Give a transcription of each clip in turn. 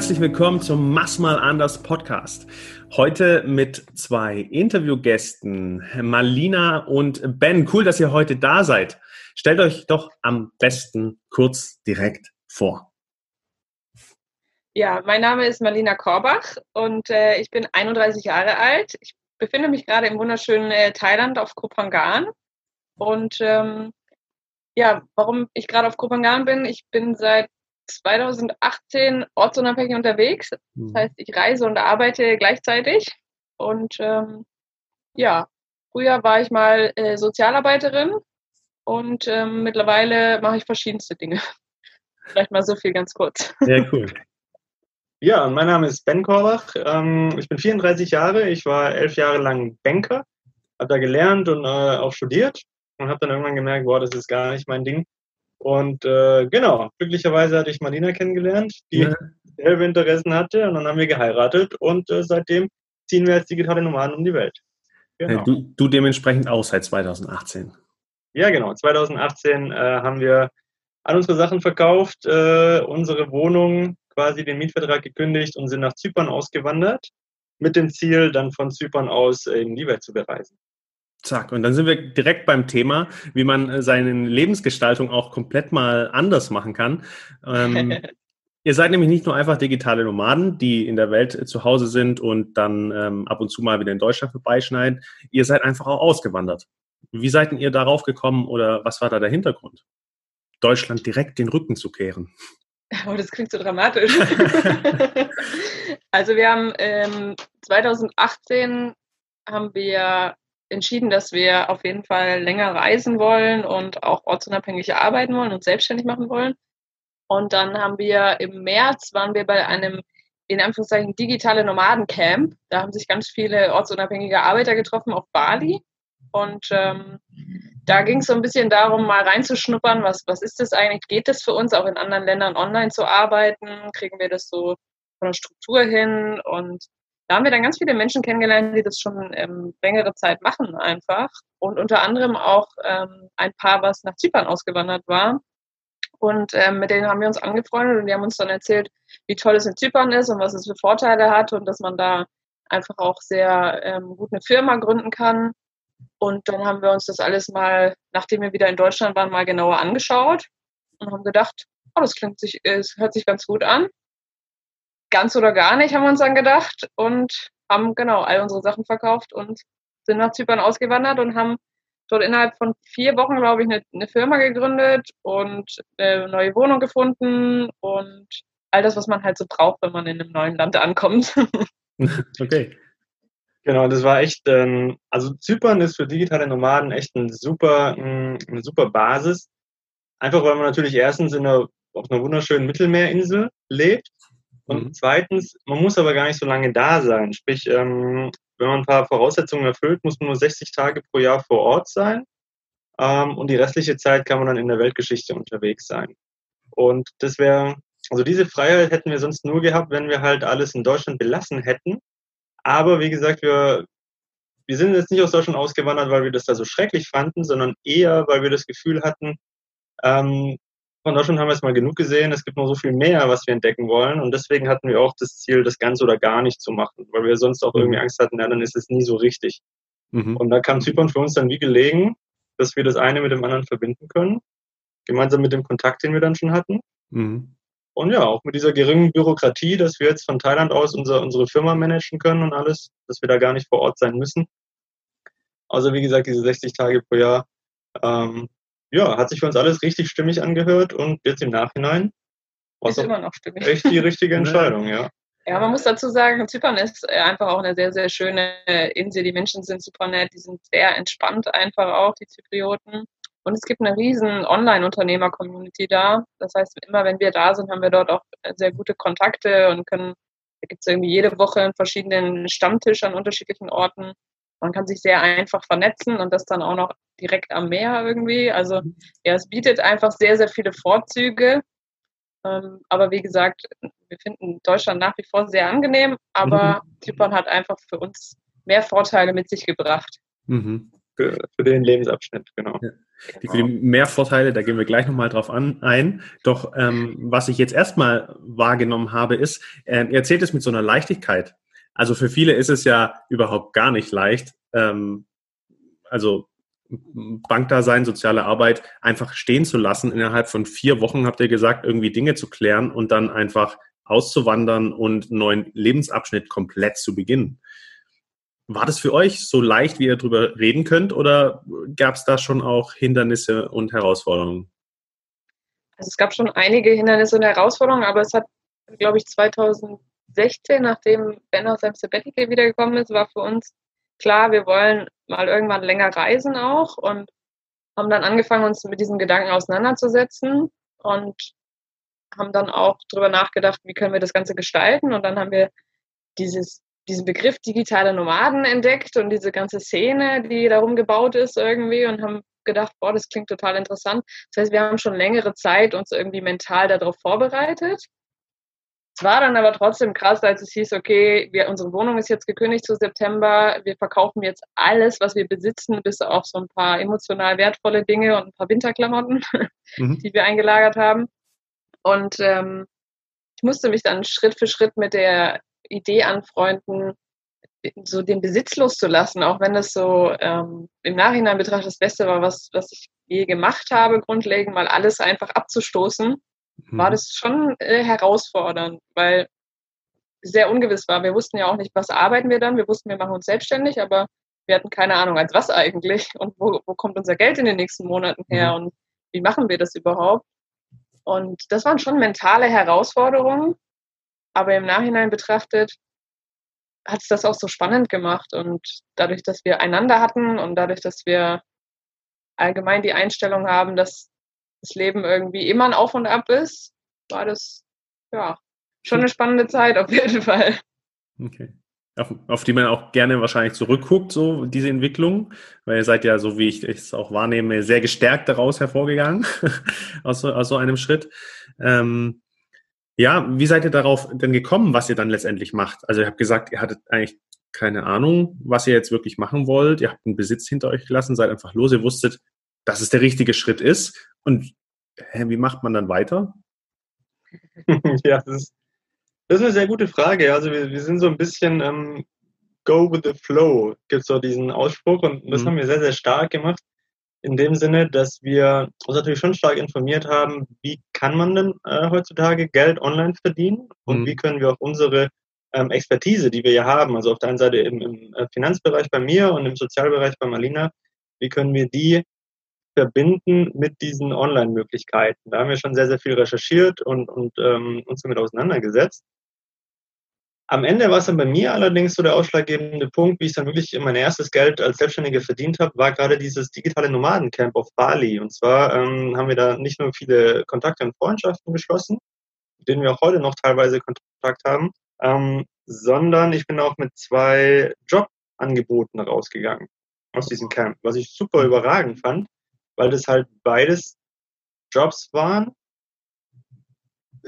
herzlich willkommen zum Mach mal anders Podcast. Heute mit zwei Interviewgästen, Malina und Ben. Cool, dass ihr heute da seid. Stellt euch doch am besten kurz direkt vor. Ja, mein Name ist Marlina Korbach und äh, ich bin 31 Jahre alt. Ich befinde mich gerade im wunderschönen äh, Thailand auf Kopangan. Und ähm, ja, warum ich gerade auf Kopangan bin, ich bin seit 2018 ortsunabhängig unterwegs. Das mhm. heißt, ich reise und arbeite gleichzeitig. Und ähm, ja, früher war ich mal äh, Sozialarbeiterin und ähm, mittlerweile mache ich verschiedenste Dinge. Vielleicht mal so viel ganz kurz. Sehr cool. Ja, mein Name ist Ben Korbach. Ähm, ich bin 34 Jahre. Ich war elf Jahre lang Banker, habe da gelernt und äh, auch studiert und habe dann irgendwann gemerkt, boah, das ist gar nicht mein Ding. Und äh, genau, glücklicherweise hatte ich Marlina kennengelernt, die ja. selbe Interessen hatte und dann haben wir geheiratet und äh, seitdem ziehen wir als digitale Nomaden um die Welt. Genau. Du, du, dementsprechend auch seit 2018. Ja, genau. 2018 äh, haben wir all unsere Sachen verkauft, äh, unsere Wohnung quasi den Mietvertrag gekündigt und sind nach Zypern ausgewandert, mit dem Ziel, dann von Zypern aus in die Welt zu bereisen. Zack, und dann sind wir direkt beim Thema, wie man äh, seine Lebensgestaltung auch komplett mal anders machen kann. Ähm, ihr seid nämlich nicht nur einfach digitale Nomaden, die in der Welt zu Hause sind und dann ähm, ab und zu mal wieder in Deutschland vorbeischneiden. Ihr seid einfach auch ausgewandert. Wie seid ihr darauf gekommen oder was war da der Hintergrund? Deutschland direkt den Rücken zu kehren. Oh, das klingt so dramatisch. also wir haben ähm, 2018 haben wir entschieden, dass wir auf jeden Fall länger reisen wollen und auch ortsunabhängig arbeiten wollen und selbstständig machen wollen. Und dann haben wir im März waren wir bei einem in Anführungszeichen digitale Nomadencamp. Da haben sich ganz viele ortsunabhängige Arbeiter getroffen auf Bali. Und ähm, da ging es so ein bisschen darum, mal reinzuschnuppern, was, was ist das eigentlich? Geht das für uns auch in anderen Ländern online zu arbeiten? Kriegen wir das so von der Struktur hin? Und da haben wir dann ganz viele Menschen kennengelernt, die das schon ähm, längere Zeit machen einfach. Und unter anderem auch ähm, ein Paar, was nach Zypern ausgewandert war. Und ähm, mit denen haben wir uns angefreundet und die haben uns dann erzählt, wie toll es in Zypern ist und was es für Vorteile hat und dass man da einfach auch sehr ähm, gut eine Firma gründen kann und dann haben wir uns das alles mal, nachdem wir wieder in Deutschland waren, mal genauer angeschaut und haben gedacht, oh, das klingt sich, es hört sich ganz gut an. Ganz oder gar nicht, haben wir uns dann gedacht und haben genau all unsere Sachen verkauft und sind nach Zypern ausgewandert und haben dort innerhalb von vier Wochen, glaube ich, eine, eine Firma gegründet und eine neue Wohnung gefunden und all das, was man halt so braucht, wenn man in einem neuen Land ankommt. okay. Genau, das war echt, ähm, also Zypern ist für digitale Nomaden echt ein super, mm, eine super Basis. Einfach weil man natürlich erstens in einer, auf einer wunderschönen Mittelmeerinsel lebt und mhm. zweitens, man muss aber gar nicht so lange da sein. Sprich, ähm, wenn man ein paar Voraussetzungen erfüllt, muss man nur 60 Tage pro Jahr vor Ort sein ähm, und die restliche Zeit kann man dann in der Weltgeschichte unterwegs sein. Und das wäre, also diese Freiheit hätten wir sonst nur gehabt, wenn wir halt alles in Deutschland belassen hätten aber wie gesagt, wir, wir sind jetzt nicht aus Deutschland ausgewandert, weil wir das da so schrecklich fanden, sondern eher, weil wir das Gefühl hatten, ähm, von Deutschland haben wir jetzt mal genug gesehen, es gibt noch so viel mehr, was wir entdecken wollen. Und deswegen hatten wir auch das Ziel, das Ganze oder gar nicht zu machen, weil wir sonst auch irgendwie mhm. Angst hatten, ja, dann ist es nie so richtig. Mhm. Und da kam Zypern für uns dann wie gelegen, dass wir das eine mit dem anderen verbinden können, gemeinsam mit dem Kontakt, den wir dann schon hatten. Mhm. Und ja, auch mit dieser geringen Bürokratie, dass wir jetzt von Thailand aus unser, unsere Firma managen können und alles, dass wir da gar nicht vor Ort sein müssen. Also wie gesagt, diese 60 Tage pro Jahr, ähm, ja, hat sich für uns alles richtig stimmig angehört und jetzt im Nachhinein war es immer noch stimmig. echt die richtige Entscheidung, ja. Ja, man muss dazu sagen, Zypern ist einfach auch eine sehr, sehr schöne Insel. Die Menschen sind super nett, die sind sehr entspannt einfach auch, die Zyprioten. Und es gibt eine riesen Online-Unternehmer-Community da. Das heißt, immer wenn wir da sind, haben wir dort auch sehr gute Kontakte und können, da gibt es irgendwie jede Woche einen verschiedenen Stammtisch an unterschiedlichen Orten. Man kann sich sehr einfach vernetzen und das dann auch noch direkt am Meer irgendwie. Also ja, es bietet einfach sehr, sehr viele Vorzüge. Ähm, aber wie gesagt, wir finden Deutschland nach wie vor sehr angenehm, aber mhm. Zypern hat einfach für uns mehr Vorteile mit sich gebracht. Mhm. für, für den Lebensabschnitt, genau. Ja. Die, für die Mehrvorteile, da gehen wir gleich nochmal drauf an, ein. Doch ähm, was ich jetzt erstmal wahrgenommen habe, ist, äh, ihr erzählt es mit so einer Leichtigkeit. Also für viele ist es ja überhaupt gar nicht leicht, ähm, also Bankdasein, soziale Arbeit einfach stehen zu lassen. Innerhalb von vier Wochen habt ihr gesagt, irgendwie Dinge zu klären und dann einfach auszuwandern und einen neuen Lebensabschnitt komplett zu beginnen. War das für euch so leicht, wie ihr darüber reden könnt, oder gab es da schon auch Hindernisse und Herausforderungen? Also es gab schon einige Hindernisse und Herausforderungen, aber es hat, glaube ich, 2016, nachdem Ben aus seinem Sabbatical wiedergekommen ist, war für uns klar, wir wollen mal irgendwann länger reisen auch und haben dann angefangen, uns mit diesem Gedanken auseinanderzusetzen und haben dann auch darüber nachgedacht, wie können wir das Ganze gestalten. Und dann haben wir dieses diesen Begriff digitale Nomaden entdeckt und diese ganze Szene, die darum gebaut ist irgendwie und haben gedacht, boah, das klingt total interessant. Das heißt, wir haben schon längere Zeit uns irgendwie mental darauf vorbereitet. Es war dann aber trotzdem krass, als es hieß, okay, wir, unsere Wohnung ist jetzt gekündigt zu September, wir verkaufen jetzt alles, was wir besitzen, bis auf so ein paar emotional wertvolle Dinge und ein paar Winterklamotten, mhm. die wir eingelagert haben. Und ähm, ich musste mich dann Schritt für Schritt mit der Idee anfreunden, so den Besitz loszulassen, auch wenn das so ähm, im Nachhinein betrachtet das Beste war, was, was ich je gemacht habe, grundlegend mal alles einfach abzustoßen. War das schon äh, herausfordernd, weil sehr ungewiss war. Wir wussten ja auch nicht, was arbeiten wir dann. Wir wussten, wir machen uns selbstständig, aber wir hatten keine Ahnung, als was eigentlich und wo, wo kommt unser Geld in den nächsten Monaten her mhm. und wie machen wir das überhaupt. Und das waren schon mentale Herausforderungen, aber im Nachhinein betrachtet hat es das auch so spannend gemacht. Und dadurch, dass wir einander hatten und dadurch, dass wir allgemein die Einstellung haben, dass das Leben irgendwie immer ein Auf und Ab ist, war das ja schon eine spannende Zeit auf jeden Fall. Okay. Auf, auf, die man auch gerne wahrscheinlich zurückguckt, so diese Entwicklung, weil ihr seid ja, so wie ich es auch wahrnehme, sehr gestärkt daraus hervorgegangen, aus, aus so einem Schritt. Ähm, ja, wie seid ihr darauf denn gekommen, was ihr dann letztendlich macht? Also ihr habt gesagt, ihr hattet eigentlich keine Ahnung, was ihr jetzt wirklich machen wollt. Ihr habt einen Besitz hinter euch gelassen, seid einfach los. Ihr wusstet, dass es der richtige Schritt ist. Und hä, wie macht man dann weiter? ja, das ist, das ist eine sehr gute Frage. Also wir, wir sind so ein bisschen ähm, go with the flow, gibt es so diesen Ausspruch und das mhm. haben wir sehr, sehr stark gemacht in dem Sinne, dass wir uns natürlich schon stark informiert haben, wie kann man denn äh, heutzutage Geld online verdienen und mhm. wie können wir auch unsere ähm, Expertise, die wir ja haben, also auf der einen Seite im, im äh, Finanzbereich bei mir und im Sozialbereich bei Malina, wie können wir die verbinden mit diesen Online-Möglichkeiten. Da haben wir schon sehr, sehr viel recherchiert und, und ähm, uns damit auseinandergesetzt. Am Ende war es dann bei mir allerdings so der ausschlaggebende Punkt, wie ich dann wirklich mein erstes Geld als Selbstständiger verdient habe, war gerade dieses digitale Nomadencamp auf Bali. Und zwar ähm, haben wir da nicht nur viele Kontakte und Freundschaften geschlossen, mit denen wir auch heute noch teilweise Kontakt haben, ähm, sondern ich bin auch mit zwei Jobangeboten rausgegangen aus diesem Camp, was ich super überragend fand, weil das halt beides Jobs waren,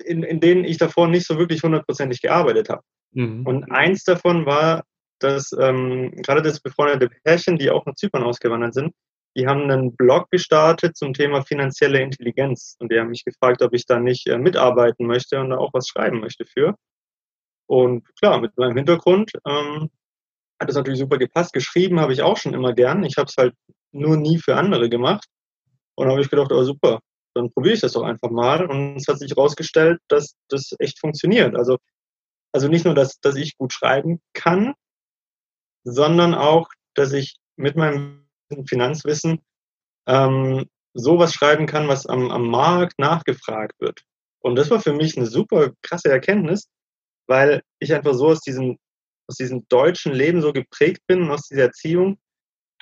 in, in denen ich davor nicht so wirklich hundertprozentig gearbeitet habe. Mhm. Und eins davon war, dass ähm, gerade das befreundete Pärchen, die auch nach Zypern ausgewandert sind, die haben einen Blog gestartet zum Thema finanzielle Intelligenz. Und die haben mich gefragt, ob ich da nicht äh, mitarbeiten möchte und da auch was schreiben möchte für. Und klar, mit meinem Hintergrund ähm, hat das natürlich super gepasst. Geschrieben habe ich auch schon immer gern. Ich habe es halt nur nie für andere gemacht. Und habe ich gedacht, oh super, dann probiere ich das doch einfach mal. Und es hat sich herausgestellt, dass das echt funktioniert. Also also nicht nur, dass, dass ich gut schreiben kann, sondern auch, dass ich mit meinem Finanzwissen ähm, sowas schreiben kann, was am, am Markt nachgefragt wird. Und das war für mich eine super krasse Erkenntnis, weil ich einfach so aus diesem, aus diesem deutschen Leben so geprägt bin, aus dieser Erziehung,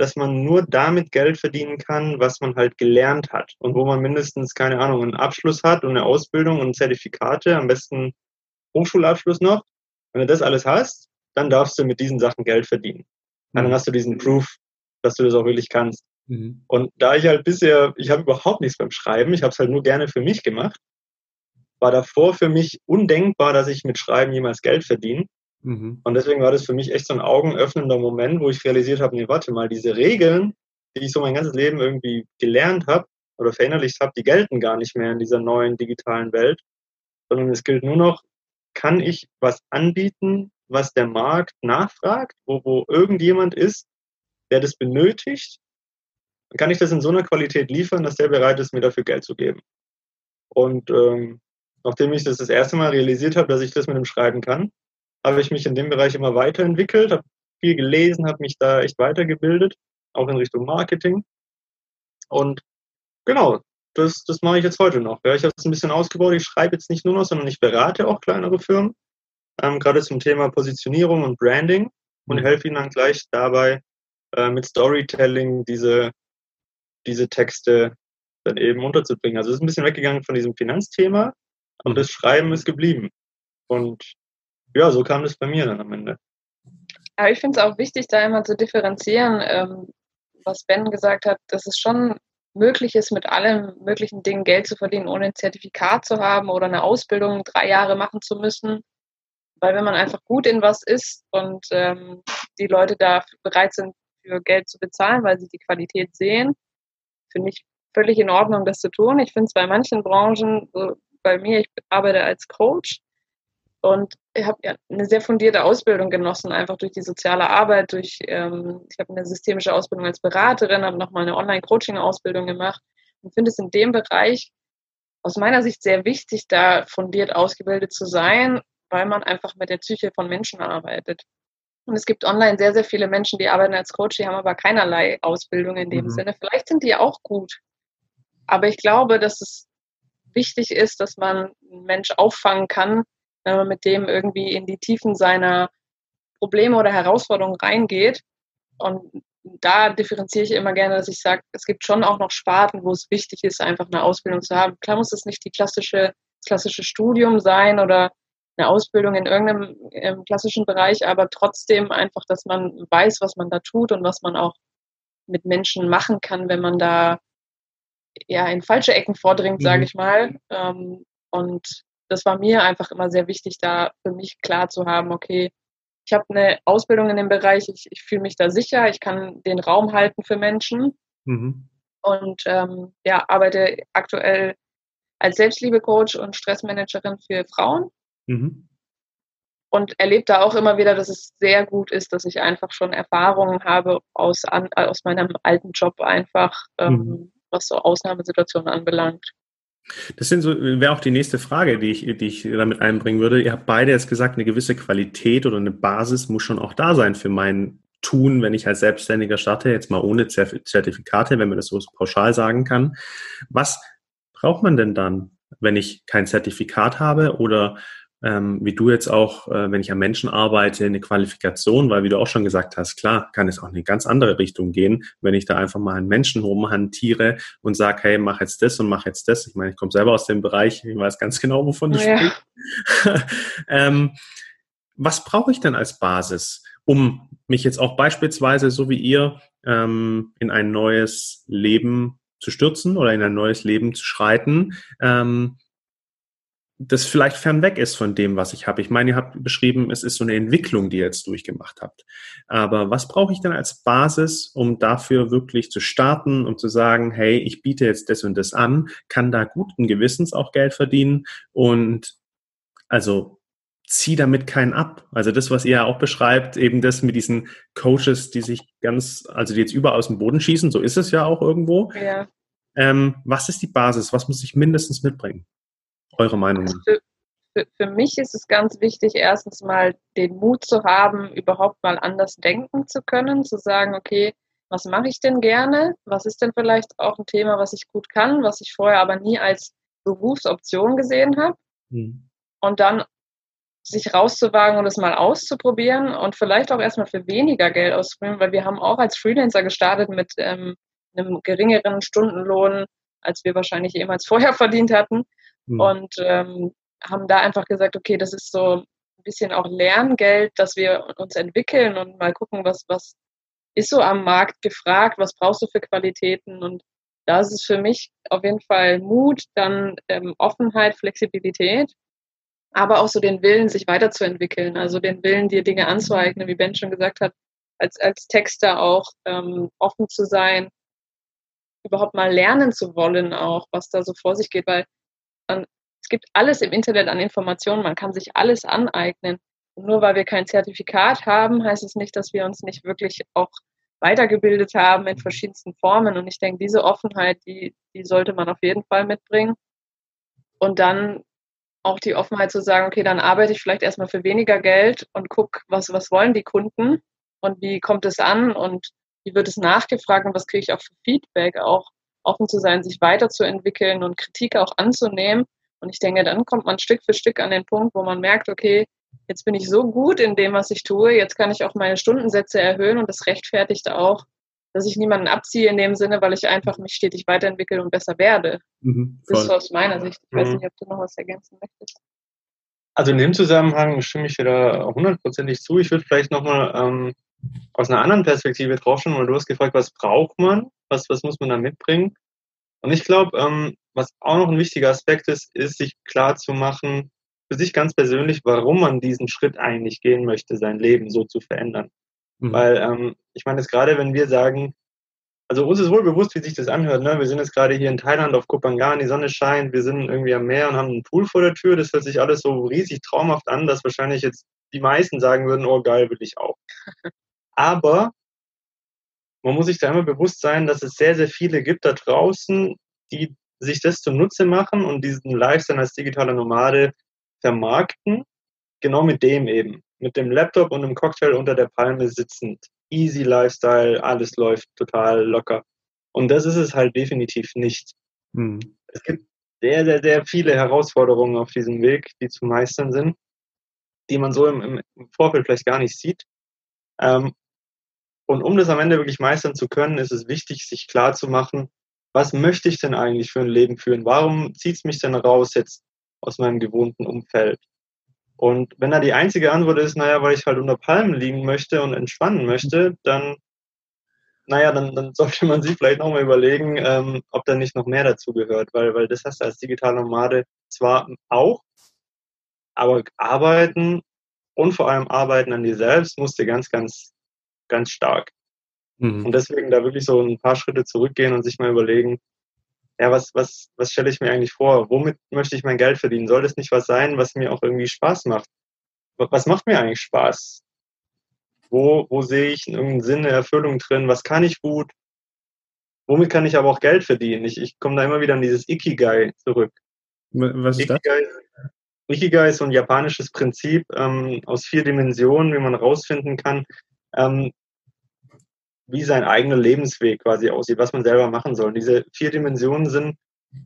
dass man nur damit Geld verdienen kann, was man halt gelernt hat und wo man mindestens, keine Ahnung, einen Abschluss hat und eine Ausbildung und Zertifikate, am besten Hochschulabschluss noch. Wenn du das alles hast, dann darfst du mit diesen Sachen Geld verdienen. Dann mhm. hast du diesen Proof, dass du das auch wirklich kannst. Mhm. Und da ich halt bisher, ich habe überhaupt nichts beim Schreiben, ich habe es halt nur gerne für mich gemacht, war davor für mich undenkbar, dass ich mit Schreiben jemals Geld verdiene. Mhm. Und deswegen war das für mich echt so ein augenöffnender Moment, wo ich realisiert habe, nee, warte mal, diese Regeln, die ich so mein ganzes Leben irgendwie gelernt habe oder verinnerlicht habe, die gelten gar nicht mehr in dieser neuen digitalen Welt, sondern es gilt nur noch, kann ich was anbieten, was der Markt nachfragt, wo, wo irgendjemand ist, der das benötigt, dann kann ich das in so einer Qualität liefern, dass der bereit ist, mir dafür Geld zu geben. Und ähm, nachdem ich das das erste Mal realisiert habe, dass ich das mit dem Schreiben kann, habe ich mich in dem Bereich immer weiterentwickelt, habe viel gelesen, habe mich da echt weitergebildet, auch in Richtung Marketing. Und genau, das, das mache ich jetzt heute noch. Ja, ich habe es ein bisschen ausgebaut. Ich schreibe jetzt nicht nur noch, sondern ich berate auch kleinere Firmen, ähm, gerade zum Thema Positionierung und Branding und mhm. helfe ihnen dann gleich dabei, äh, mit Storytelling diese, diese Texte dann eben unterzubringen. Also es ist ein bisschen weggegangen von diesem Finanzthema, und das Schreiben ist geblieben. Und ja, so kam das bei mir dann am Ende. Aber ich finde es auch wichtig, da immer zu differenzieren, ähm, was Ben gesagt hat, dass es schon möglich ist, mit allen möglichen Dingen Geld zu verdienen, ohne ein Zertifikat zu haben oder eine Ausbildung drei Jahre machen zu müssen. Weil wenn man einfach gut in was ist und ähm, die Leute da bereit sind, für Geld zu bezahlen, weil sie die Qualität sehen, finde ich völlig in Ordnung, das zu tun. Ich finde es bei manchen Branchen, so bei mir, ich arbeite als Coach und ich habe ja eine sehr fundierte Ausbildung genossen, einfach durch die soziale Arbeit, durch, ähm, ich habe eine systemische Ausbildung als Beraterin, habe nochmal eine Online-Coaching-Ausbildung gemacht und finde es in dem Bereich aus meiner Sicht sehr wichtig, da fundiert ausgebildet zu sein, weil man einfach mit der Psyche von Menschen arbeitet. Und es gibt online sehr, sehr viele Menschen, die arbeiten als Coach, die haben aber keinerlei Ausbildung in dem mhm. Sinne. Vielleicht sind die auch gut. Aber ich glaube, dass es wichtig ist, dass man einen Mensch auffangen kann, wenn man mit dem irgendwie in die Tiefen seiner Probleme oder Herausforderungen reingeht. Und da differenziere ich immer gerne, dass ich sage, es gibt schon auch noch Sparten, wo es wichtig ist, einfach eine Ausbildung zu haben. Klar muss es nicht die klassische, das klassische Studium sein oder eine Ausbildung in irgendeinem klassischen Bereich, aber trotzdem einfach, dass man weiß, was man da tut und was man auch mit Menschen machen kann, wenn man da ja in falsche Ecken vordringt, sage mhm. ich mal. Ähm, und das war mir einfach immer sehr wichtig, da für mich klar zu haben, okay, ich habe eine Ausbildung in dem Bereich, ich, ich fühle mich da sicher, ich kann den Raum halten für Menschen mhm. und ähm, ja, arbeite aktuell als Selbstliebecoach und Stressmanagerin für Frauen. Mhm. Und erlebe da auch immer wieder, dass es sehr gut ist, dass ich einfach schon Erfahrungen habe aus, an, aus meinem alten Job einfach, ähm, mhm. was so Ausnahmesituationen anbelangt. Das sind so, wäre auch die nächste Frage, die ich, die ich damit einbringen würde. Ihr habt beide jetzt gesagt, eine gewisse Qualität oder eine Basis muss schon auch da sein für mein Tun, wenn ich als Selbstständiger starte, jetzt mal ohne Zertifikate, wenn man das so pauschal sagen kann. Was braucht man denn dann, wenn ich kein Zertifikat habe oder ähm, wie du jetzt auch, äh, wenn ich am Menschen arbeite, eine Qualifikation, weil wie du auch schon gesagt hast, klar, kann es auch in eine ganz andere Richtung gehen, wenn ich da einfach mal einen Menschen rumhantiere und sage, hey, mach jetzt das und mach jetzt das. Ich meine, ich komme selber aus dem Bereich, ich weiß ganz genau, wovon du ja. sprichst. ähm, was brauche ich denn als Basis, um mich jetzt auch beispielsweise, so wie ihr, ähm, in ein neues Leben zu stürzen oder in ein neues Leben zu schreiten? Ähm, das vielleicht fernweg ist von dem, was ich habe. Ich meine, ihr habt beschrieben, es ist so eine Entwicklung, die ihr jetzt durchgemacht habt. Aber was brauche ich denn als Basis, um dafür wirklich zu starten und zu sagen, hey, ich biete jetzt das und das an, kann da guten Gewissens auch Geld verdienen und also zieh damit keinen ab. Also das, was ihr ja auch beschreibt, eben das mit diesen Coaches, die sich ganz, also die jetzt überall aus dem Boden schießen, so ist es ja auch irgendwo. Ja. Ähm, was ist die Basis? Was muss ich mindestens mitbringen? Eure Meinung? Also für, für, für, mich ist es ganz wichtig, erstens mal den Mut zu haben, überhaupt mal anders denken zu können, zu sagen, okay, was mache ich denn gerne? Was ist denn vielleicht auch ein Thema, was ich gut kann, was ich vorher aber nie als Berufsoption gesehen habe? Mhm. Und dann sich rauszuwagen und es mal auszuprobieren und vielleicht auch erstmal für weniger Geld auszuprobieren, weil wir haben auch als Freelancer gestartet mit ähm, einem geringeren Stundenlohn, als wir wahrscheinlich jemals vorher verdient hatten. Mhm. Und ähm, haben da einfach gesagt, okay, das ist so ein bisschen auch Lerngeld, dass wir uns entwickeln und mal gucken, was, was ist so am Markt gefragt, was brauchst du für Qualitäten und da ist es für mich auf jeden Fall Mut, dann ähm, Offenheit, Flexibilität, aber auch so den Willen, sich weiterzuentwickeln, also den Willen, dir Dinge anzueignen, wie Ben schon gesagt hat, als, als Texter auch ähm, offen zu sein, überhaupt mal lernen zu wollen, auch was da so vor sich geht, weil es gibt alles im Internet an Informationen, man kann sich alles aneignen. Und nur weil wir kein Zertifikat haben, heißt es nicht, dass wir uns nicht wirklich auch weitergebildet haben in verschiedensten Formen. Und ich denke, diese Offenheit, die, die sollte man auf jeden Fall mitbringen. Und dann auch die Offenheit zu sagen, okay, dann arbeite ich vielleicht erstmal für weniger Geld und gucke, was, was wollen die Kunden und wie kommt es an und wie wird es nachgefragt und was kriege ich auch für Feedback, auch offen zu sein, sich weiterzuentwickeln und Kritik auch anzunehmen. Und ich denke, dann kommt man Stück für Stück an den Punkt, wo man merkt, okay, jetzt bin ich so gut in dem, was ich tue, jetzt kann ich auch meine Stundensätze erhöhen und das rechtfertigt auch, dass ich niemanden abziehe in dem Sinne, weil ich einfach mich stetig weiterentwickle und besser werde. Mhm, das ist aus meiner Sicht. Ich mhm. weiß nicht, ob du noch was ergänzen möchtest. Also in dem Zusammenhang stimme ich dir da hundertprozentig zu. Ich würde vielleicht nochmal ähm, aus einer anderen Perspektive draufschauen, weil du hast gefragt, was braucht man, was, was muss man da mitbringen? Und ich glaube, ähm, was auch noch ein wichtiger Aspekt ist, ist, sich klar zu machen, für sich ganz persönlich, warum man diesen Schritt eigentlich gehen möchte, sein Leben so zu verändern. Mhm. Weil ähm, ich meine, jetzt gerade wenn wir sagen, also uns ist wohl bewusst, wie sich das anhört. Ne? Wir sind jetzt gerade hier in Thailand auf Kopangan, die Sonne scheint, wir sind irgendwie am Meer und haben einen Pool vor der Tür. Das hört sich alles so riesig traumhaft an, dass wahrscheinlich jetzt die meisten sagen würden, oh geil, will ich auch. Aber man muss sich da immer bewusst sein, dass es sehr, sehr viele gibt da draußen, die sich das zunutze machen und diesen Lifestyle als digitaler Nomade vermarkten, genau mit dem eben. Mit dem Laptop und einem Cocktail unter der Palme sitzend. Easy Lifestyle, alles läuft total locker. Und das ist es halt definitiv nicht. Hm. Es gibt sehr, sehr, sehr viele Herausforderungen auf diesem Weg, die zu meistern sind, die man so im, im Vorfeld vielleicht gar nicht sieht. Ähm, und um das am Ende wirklich meistern zu können, ist es wichtig, sich klar zu machen, was möchte ich denn eigentlich für ein Leben führen? Warum zieht es mich denn raus jetzt aus meinem gewohnten Umfeld? Und wenn da die einzige Antwort ist, naja, weil ich halt unter Palmen liegen möchte und entspannen möchte, dann, naja, dann, dann sollte man sich vielleicht nochmal überlegen, ähm, ob da nicht noch mehr dazu gehört, weil, weil das hast du als digitaler Nomade zwar auch, aber arbeiten und vor allem arbeiten an dir selbst musst du ganz, ganz, ganz stark. Mhm. Und deswegen da wirklich so ein paar Schritte zurückgehen und sich mal überlegen, ja, was, was, was stelle ich mir eigentlich vor? Womit möchte ich mein Geld verdienen? Soll das nicht was sein, was mir auch irgendwie Spaß macht? Was macht mir eigentlich Spaß? Wo, wo sehe ich irgendeinen Sinn, eine Erfüllung drin? Was kann ich gut? Womit kann ich aber auch Geld verdienen? Ich, ich komme da immer wieder an dieses Ikigai zurück. Was ist Ikigai, das? Ikigai ist so ein japanisches Prinzip ähm, aus vier Dimensionen, wie man rausfinden kann, ähm, wie sein eigener Lebensweg quasi aussieht, was man selber machen soll. Und diese vier Dimensionen sind,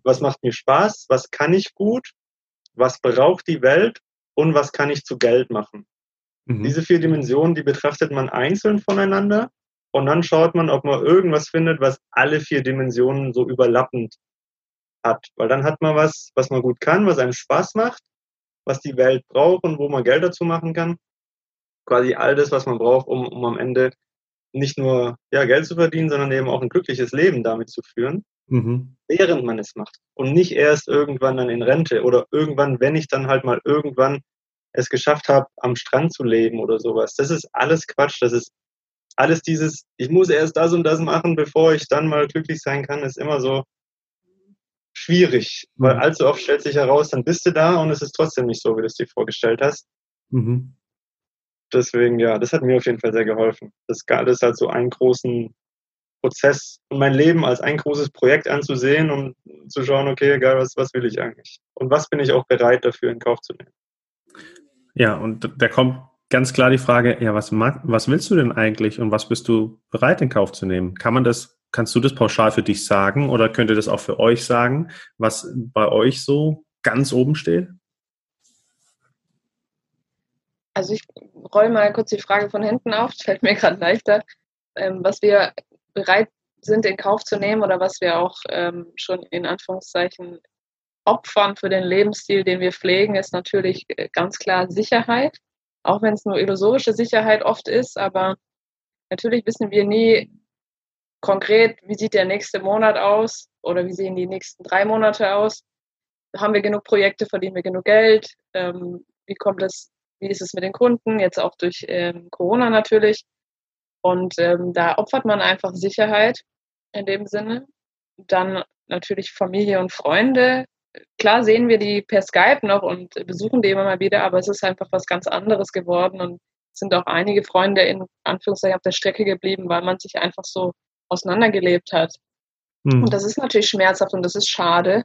was macht mir Spaß, was kann ich gut, was braucht die Welt und was kann ich zu Geld machen. Mhm. Diese vier Dimensionen, die betrachtet man einzeln voneinander und dann schaut man, ob man irgendwas findet, was alle vier Dimensionen so überlappend hat. Weil dann hat man was, was man gut kann, was einem Spaß macht, was die Welt braucht und wo man Geld dazu machen kann. Quasi all das, was man braucht, um, um am Ende nicht nur ja, Geld zu verdienen, sondern eben auch ein glückliches Leben damit zu führen, mhm. während man es macht. Und nicht erst irgendwann dann in Rente oder irgendwann, wenn ich dann halt mal irgendwann es geschafft habe, am Strand zu leben oder sowas. Das ist alles Quatsch. Das ist alles dieses, ich muss erst das und das machen, bevor ich dann mal glücklich sein kann, ist immer so schwierig. Mhm. Weil allzu oft stellt sich heraus, dann bist du da und es ist trotzdem nicht so, wie du es dir vorgestellt hast. Mhm deswegen, ja, das hat mir auf jeden Fall sehr geholfen. Das, das halt so einen großen Prozess und mein Leben als ein großes Projekt anzusehen und zu schauen, okay, egal, was, was will ich eigentlich? Und was bin ich auch bereit dafür in Kauf zu nehmen? Ja, und da kommt ganz klar die Frage, ja, was, mag, was willst du denn eigentlich und was bist du bereit in Kauf zu nehmen? Kann man das, kannst du das pauschal für dich sagen oder könnt ihr das auch für euch sagen, was bei euch so ganz oben steht? Also ich roll mal kurz die Frage von hinten auf, das fällt mir gerade leichter, ähm, was wir bereit sind in Kauf zu nehmen oder was wir auch ähm, schon in Anführungszeichen opfern für den Lebensstil, den wir pflegen, ist natürlich äh, ganz klar Sicherheit, auch wenn es nur illusorische Sicherheit oft ist, aber natürlich wissen wir nie konkret, wie sieht der nächste Monat aus oder wie sehen die nächsten drei Monate aus. Haben wir genug Projekte, verdienen wir genug Geld? Ähm, wie kommt es wie ist es mit den Kunden, jetzt auch durch ähm, Corona natürlich. Und ähm, da opfert man einfach Sicherheit in dem Sinne. dann natürlich Familie und Freunde. Klar sehen wir die per Skype noch und besuchen die immer mal wieder, aber es ist einfach was ganz anderes geworden und sind auch einige Freunde in Anführungszeichen auf der Strecke geblieben, weil man sich einfach so auseinandergelebt hat. Mhm. Und das ist natürlich schmerzhaft und das ist schade.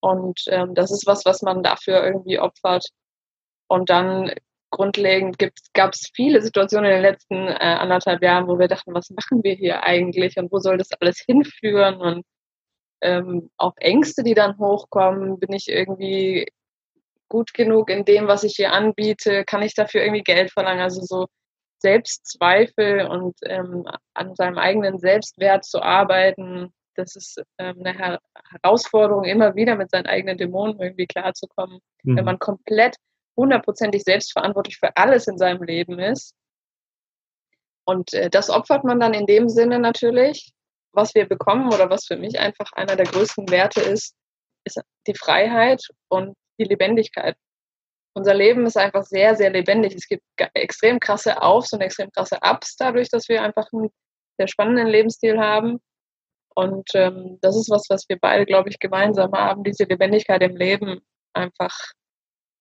Und ähm, das ist was, was man dafür irgendwie opfert. Und dann grundlegend gab es viele Situationen in den letzten äh, anderthalb Jahren, wo wir dachten, was machen wir hier eigentlich und wo soll das alles hinführen? Und ähm, auch Ängste, die dann hochkommen, bin ich irgendwie gut genug in dem, was ich hier anbiete? Kann ich dafür irgendwie Geld verlangen? Also so Selbstzweifel und ähm, an seinem eigenen Selbstwert zu arbeiten, das ist ähm, eine Her Herausforderung, immer wieder mit seinen eigenen Dämonen irgendwie klarzukommen. Mhm. Wenn man komplett hundertprozentig selbstverantwortlich für alles in seinem Leben ist. Und äh, das opfert man dann in dem Sinne natürlich. Was wir bekommen oder was für mich einfach einer der größten Werte ist, ist die Freiheit und die Lebendigkeit. Unser Leben ist einfach sehr, sehr lebendig. Es gibt extrem krasse Aufs und extrem krasse Ups dadurch, dass wir einfach einen sehr spannenden Lebensstil haben. Und ähm, das ist was, was wir beide, glaube ich, gemeinsam haben, diese Lebendigkeit im Leben einfach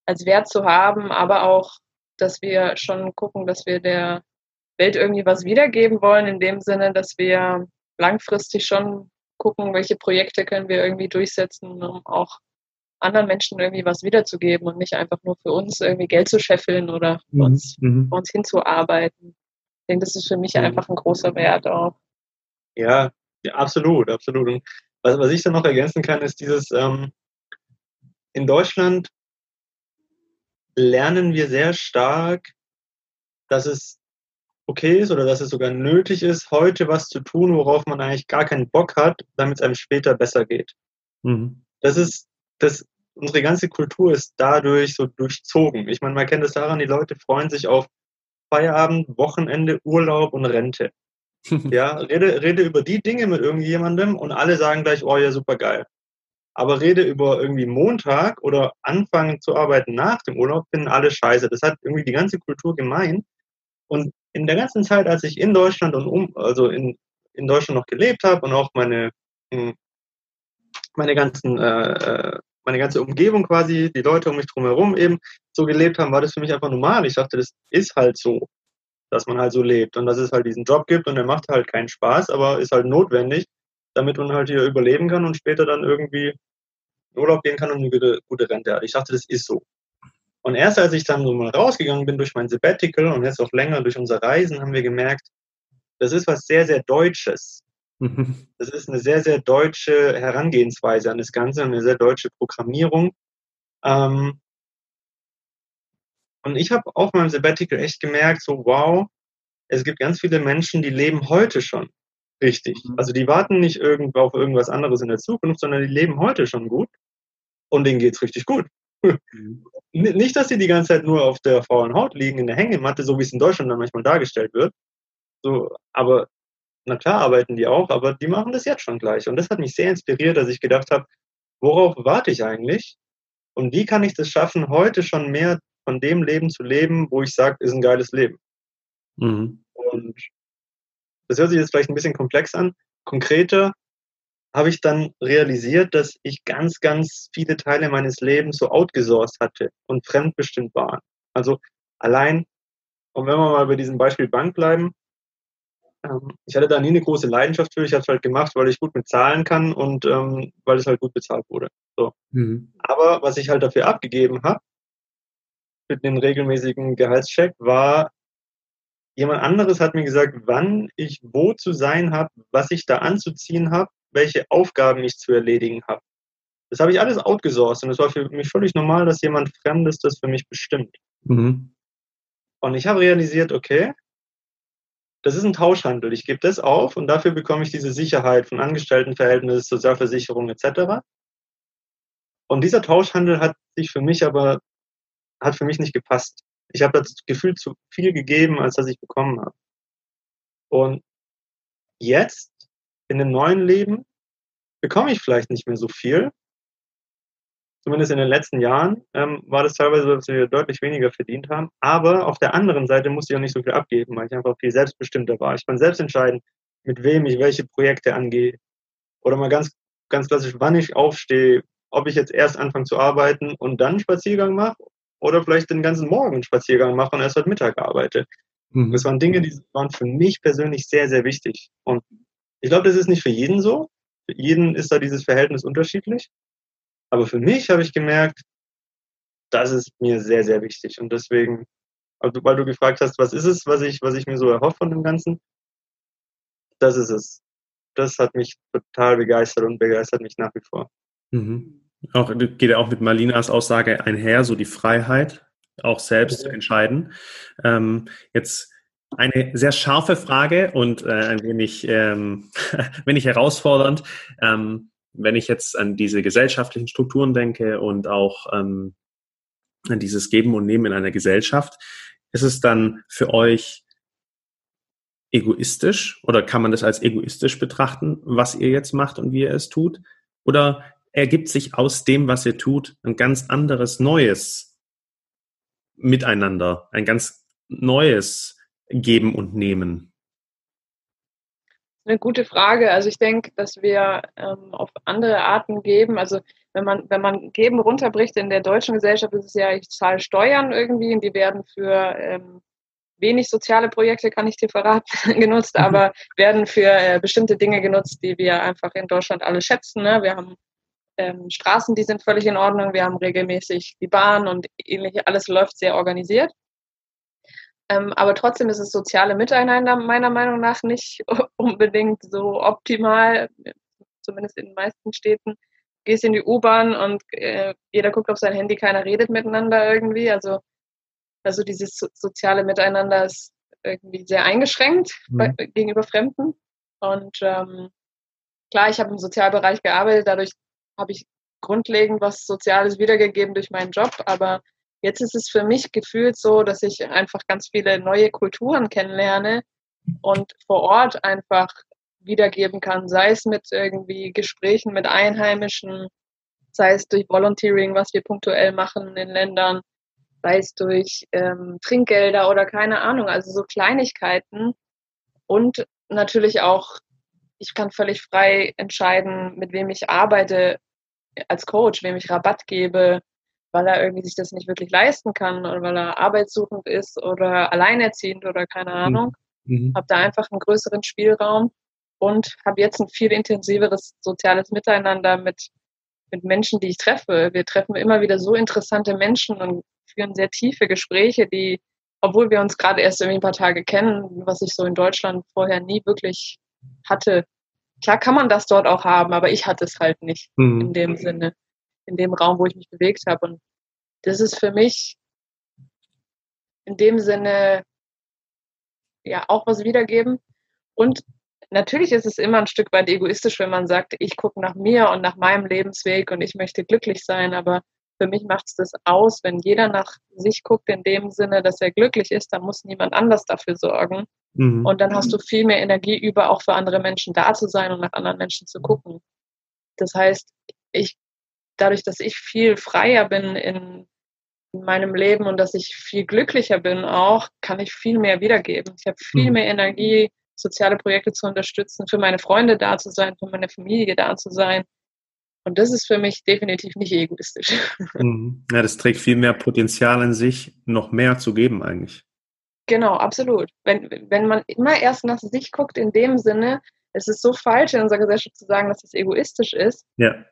als Wert zu haben, aber auch, dass wir schon gucken, dass wir der Welt irgendwie was wiedergeben wollen, in dem Sinne, dass wir langfristig schon gucken, welche Projekte können wir irgendwie durchsetzen, um auch anderen Menschen irgendwie was wiederzugeben und nicht einfach nur für uns irgendwie Geld zu scheffeln oder mhm. uns, mhm. uns hinzuarbeiten. Ich denke, das ist für mich mhm. einfach ein großer Wert auch. Ja, ja absolut, absolut. Und was, was ich dann noch ergänzen kann, ist dieses, ähm, in Deutschland lernen wir sehr stark, dass es okay ist oder dass es sogar nötig ist, heute was zu tun, worauf man eigentlich gar keinen Bock hat, damit es einem später besser geht. Mhm. Das ist, das, unsere ganze Kultur ist dadurch so durchzogen. Ich meine, man kennt es daran, die Leute freuen sich auf Feierabend, Wochenende, Urlaub und Rente. ja, rede, rede über die Dinge mit irgendjemandem und alle sagen gleich, oh ja, super geil. Aber rede über irgendwie Montag oder anfangen zu arbeiten nach dem Urlaub, finden alle scheiße. Das hat irgendwie die ganze Kultur gemeint. Und in der ganzen Zeit, als ich in Deutschland und um, also in, in Deutschland noch gelebt habe und auch meine, hm, meine ganzen äh, äh meine ganze Umgebung quasi, die Leute um mich drumherum eben so gelebt haben, war das für mich einfach normal. Ich dachte, das ist halt so, dass man halt so lebt und dass es halt diesen Job gibt und der macht halt keinen Spaß, aber ist halt notwendig, damit man halt hier überleben kann und später dann irgendwie in Urlaub gehen kann und eine gute, gute Rente hat. Ich dachte, das ist so. Und erst als ich dann so mal rausgegangen bin durch mein Sabbatical und jetzt auch länger durch unser Reisen, haben wir gemerkt, das ist was sehr, sehr Deutsches. Mhm. Das ist eine sehr, sehr deutsche Herangehensweise an das Ganze, eine sehr deutsche Programmierung. Ähm, und ich habe auf meinem Sabbatical echt gemerkt, so wow, es gibt ganz viele Menschen, die leben heute schon richtig. Mhm. Also die warten nicht irgendwo auf irgendwas anderes in der Zukunft, sondern die leben heute schon gut und denen geht's richtig gut. Mhm. Nicht, dass sie die ganze Zeit nur auf der faulen Haut liegen, in der Hängematte, so wie es in Deutschland dann manchmal dargestellt wird. So, aber na klar arbeiten die auch, aber die machen das jetzt schon gleich. Und das hat mich sehr inspiriert, dass ich gedacht habe, worauf warte ich eigentlich? Und wie kann ich das schaffen, heute schon mehr von dem Leben zu leben, wo ich sage, ist ein geiles Leben? Mhm. Und das hört sich jetzt vielleicht ein bisschen komplex an. Konkreter habe ich dann realisiert, dass ich ganz, ganz viele Teile meines Lebens so outgesourced hatte und fremdbestimmt waren. Also allein, und wenn wir mal bei diesem Beispiel Bank bleiben, ich hatte da nie eine große Leidenschaft für. Ich habe es halt gemacht, weil ich gut mit Zahlen kann und ähm, weil es halt gut bezahlt wurde. So. Mhm. Aber was ich halt dafür abgegeben habe, für den regelmäßigen Gehaltscheck, war, jemand anderes hat mir gesagt, wann ich wo zu sein habe, was ich da anzuziehen habe, welche Aufgaben ich zu erledigen habe. Das habe ich alles outgesourced und es war für mich völlig normal, dass jemand Fremdes das für mich bestimmt. Mhm. Und ich habe realisiert, okay, das ist ein Tauschhandel. Ich gebe das auf und dafür bekomme ich diese Sicherheit von Angestelltenverhältnis, Sozialversicherung etc. Und dieser Tauschhandel hat sich für mich aber, hat für mich nicht gepasst. Ich habe das Gefühl zu viel gegeben, als dass ich bekommen habe. Und jetzt, in dem neuen Leben, bekomme ich vielleicht nicht mehr so viel, zumindest in den letzten Jahren, ähm, war das teilweise so, dass wir deutlich weniger verdient haben. Aber auf der anderen Seite musste ich auch nicht so viel abgeben, weil ich einfach viel selbstbestimmter war. Ich kann selbst entscheiden, mit wem ich welche Projekte angehe, Oder mal ganz, ganz klassisch, wann ich aufstehe, ob ich jetzt erst anfange zu arbeiten und dann einen Spaziergang mache oder vielleicht den ganzen Morgen einen Spaziergang mache und erst heute Mittag arbeite. Mhm. Das waren Dinge, die waren für mich persönlich sehr, sehr wichtig. Und ich glaube, das ist nicht für jeden so. Für jeden ist da dieses Verhältnis unterschiedlich. Aber für mich habe ich gemerkt, das ist mir sehr, sehr wichtig. Und deswegen, also, weil du gefragt hast, was ist es, was ich, was ich mir so erhoffe von dem Ganzen, das ist es. Das hat mich total begeistert und begeistert mich nach wie vor. Mhm. Auch, geht ja auch mit Malinas Aussage einher, so die Freiheit, auch selbst okay. zu entscheiden. Ähm, jetzt eine sehr scharfe Frage und äh, ein wenig, ähm, wenig herausfordernd. Ähm, wenn ich jetzt an diese gesellschaftlichen Strukturen denke und auch ähm, an dieses Geben und Nehmen in einer Gesellschaft, ist es dann für euch egoistisch oder kann man das als egoistisch betrachten, was ihr jetzt macht und wie ihr es tut? Oder ergibt sich aus dem, was ihr tut, ein ganz anderes neues Miteinander, ein ganz neues Geben und Nehmen? Eine gute Frage. Also ich denke, dass wir ähm, auf andere Arten geben. Also wenn man, wenn man Geben runterbricht in der deutschen Gesellschaft, ist es ja, ich zahle Steuern irgendwie und die werden für ähm, wenig soziale Projekte, kann ich dir verraten, genutzt, mhm. aber werden für äh, bestimmte Dinge genutzt, die wir einfach in Deutschland alle schätzen. Ne? Wir haben ähm, Straßen, die sind völlig in Ordnung, wir haben regelmäßig die Bahn und ähnliche, alles läuft sehr organisiert. Ähm, aber trotzdem ist das soziale Miteinander meiner Meinung nach nicht unbedingt so optimal, zumindest in den meisten Städten. Gehst in die U-Bahn und äh, jeder guckt auf sein Handy, keiner redet miteinander irgendwie. Also, also dieses so soziale Miteinander ist irgendwie sehr eingeschränkt mhm. bei, gegenüber Fremden. Und ähm, klar, ich habe im Sozialbereich gearbeitet, dadurch habe ich grundlegend was Soziales wiedergegeben durch meinen Job, aber jetzt ist es für mich gefühlt so, dass ich einfach ganz viele neue Kulturen kennenlerne und vor Ort einfach wiedergeben kann, sei es mit irgendwie Gesprächen mit Einheimischen, sei es durch Volunteering, was wir punktuell machen in Ländern, sei es durch ähm, Trinkgelder oder keine Ahnung, also so Kleinigkeiten. Und natürlich auch ich kann völlig frei entscheiden, mit wem ich arbeite als Coach, wem ich Rabatt gebe, weil er irgendwie sich das nicht wirklich leisten kann oder weil er arbeitssuchend ist oder alleinerziehend oder keine mhm. Ahnung. Mhm. Habe da einfach einen größeren Spielraum und habe jetzt ein viel intensiveres soziales Miteinander mit, mit Menschen, die ich treffe. Wir treffen immer wieder so interessante Menschen und führen sehr tiefe Gespräche, die, obwohl wir uns gerade erst irgendwie ein paar Tage kennen, was ich so in Deutschland vorher nie wirklich hatte. Klar kann man das dort auch haben, aber ich hatte es halt nicht mhm. in dem Sinne, in dem Raum, wo ich mich bewegt habe. Und das ist für mich in dem Sinne ja auch was wiedergeben. Und natürlich ist es immer ein Stück weit egoistisch, wenn man sagt, ich gucke nach mir und nach meinem Lebensweg und ich möchte glücklich sein, aber für mich macht es das aus, wenn jeder nach sich guckt in dem Sinne, dass er glücklich ist, dann muss niemand anders dafür sorgen. Mhm. Und dann hast du viel mehr Energie über, auch für andere Menschen da zu sein und nach anderen Menschen zu gucken. Das heißt, ich, dadurch, dass ich viel freier bin in, in meinem Leben und dass ich viel glücklicher bin auch, kann ich viel mehr wiedergeben. Ich habe viel mhm. mehr Energie, soziale Projekte zu unterstützen, für meine Freunde da zu sein, für meine Familie da zu sein. Und das ist für mich definitiv nicht egoistisch. Mhm. Ja, das trägt viel mehr Potenzial in sich, noch mehr zu geben eigentlich. Genau, absolut. Wenn, wenn man immer erst nach sich guckt, in dem Sinne, es ist so falsch in unserer Gesellschaft zu sagen, dass es egoistisch ist, ja.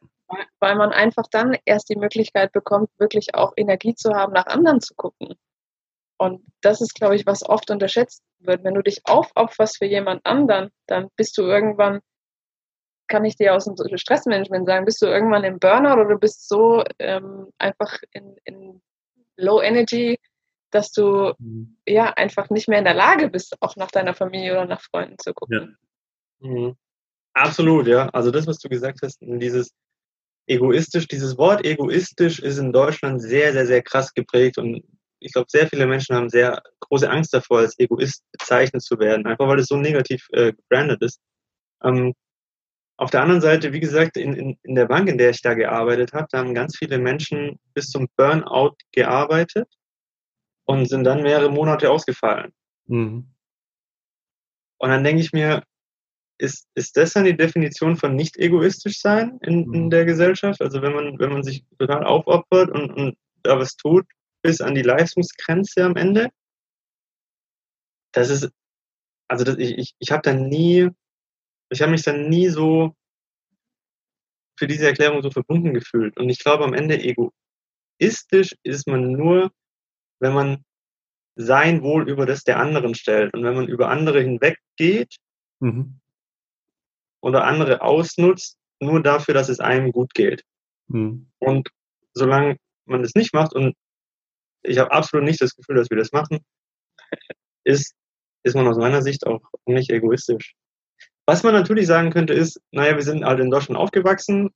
Weil man einfach dann erst die Möglichkeit bekommt, wirklich auch Energie zu haben, nach anderen zu gucken. Und das ist, glaube ich, was oft unterschätzt wird. Wenn du dich aufopferst für jemand anderen, dann bist du irgendwann kann ich dir aus dem Stressmanagement sagen, bist du irgendwann im Burnout oder bist so ähm, einfach in, in, Low Energy, dass du mhm. ja einfach nicht mehr in der Lage bist, auch nach deiner Familie oder nach Freunden zu gucken. Ja. Mhm. Absolut, ja. Also das, was du gesagt hast, dieses egoistisch, dieses Wort egoistisch ist in Deutschland sehr, sehr, sehr krass geprägt und ich glaube, sehr viele Menschen haben sehr große Angst davor, als Egoist bezeichnet zu werden, einfach weil es so negativ äh, gebrandet ist. Ähm, auf der anderen Seite, wie gesagt, in, in, in der Bank, in der ich da gearbeitet habe, da haben ganz viele Menschen bis zum Burnout gearbeitet und sind dann mehrere Monate ausgefallen. Mhm. Und dann denke ich mir, ist, ist das dann die Definition von nicht egoistisch sein in, in Mhm. der Gesellschaft? Also wenn man, wenn man sich total aufopfert und, und da was tut, bis an die Leistungsgrenze am Ende? Das ist, also das, ich, ich, ich habe da nie, ich habe mich dann nie so für diese Erklärung so verbunden gefühlt. Und ich glaube, am Ende egoistisch ist man nur, wenn man sein Wohl über das der anderen stellt. Und wenn man über andere hinweggeht Mhm. Oder andere ausnutzt, nur dafür, dass es einem gut geht. Mhm. Und solange man das nicht macht, und ich habe absolut nicht das Gefühl, dass wir das machen, ist, ist man aus meiner Sicht auch nicht egoistisch. Was man natürlich sagen könnte, ist, naja, wir sind halt in Deutschland aufgewachsen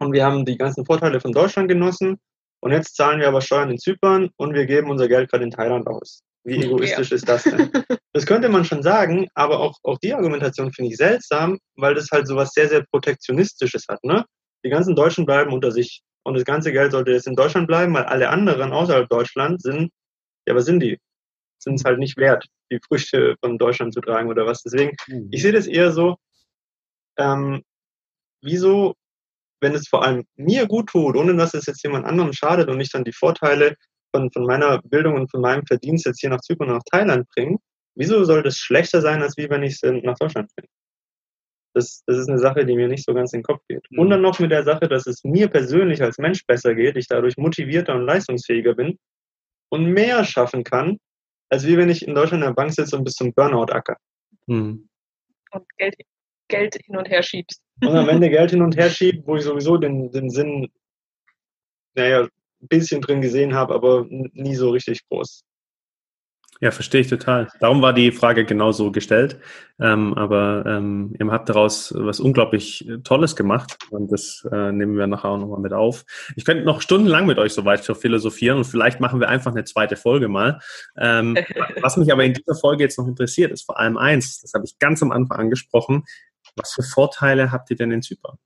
und wir haben die ganzen Vorteile von Deutschland genossen und jetzt zahlen wir aber Steuern in Zypern und wir geben unser Geld gerade in Thailand aus. Wie egoistisch ist das denn? Das könnte man schon sagen, aber auch, auch die Argumentation finde ich seltsam, weil das halt so was sehr, sehr Protektionistisches hat. Ne? Die ganzen Deutschen bleiben unter sich und das ganze Geld sollte jetzt in Deutschland bleiben, weil alle anderen außerhalb Deutschland sind, ja, was sind die? Sind es halt nicht wert, die Früchte von Deutschland zu tragen oder was. Deswegen, ich sehe das eher so, ähm, wieso, wenn es vor allem mir gut tut, ohne dass es jetzt jemand anderem schadet und ich dann die Vorteile von, von meiner Bildung und von meinem Verdienst jetzt hier nach Zypern und nach Thailand bringe, wieso soll das schlechter sein, als wie wenn ich es nach Deutschland bringe? Das, das ist eine Sache, die mir nicht so ganz in den Kopf geht. Mhm. Und dann noch mit der Sache, dass es mir persönlich als Mensch besser geht, ich dadurch motivierter und leistungsfähiger bin und mehr schaffen kann, als wie wenn ich in Deutschland in der Bank sitze und bis zum Burnout acker. Mhm. Und Geld, Geld hin und her schiebst. Und am Ende Geld hin und her schiebe, wo ich sowieso den, den Sinn, naja, ein bisschen drin gesehen habe, aber nie so richtig groß. Ja, verstehe ich total. Darum war die Frage genauso gestellt. Ähm, aber ähm, ihr habt daraus was unglaublich Tolles gemacht und das äh, nehmen wir nachher auch nochmal mit auf. Ich könnte noch stundenlang mit euch so weiter philosophieren und vielleicht machen wir einfach eine zweite Folge mal. Ähm, was mich aber in dieser Folge jetzt noch interessiert, ist vor allem eins, das habe ich ganz am Anfang angesprochen. Was für Vorteile habt ihr denn in Zypern?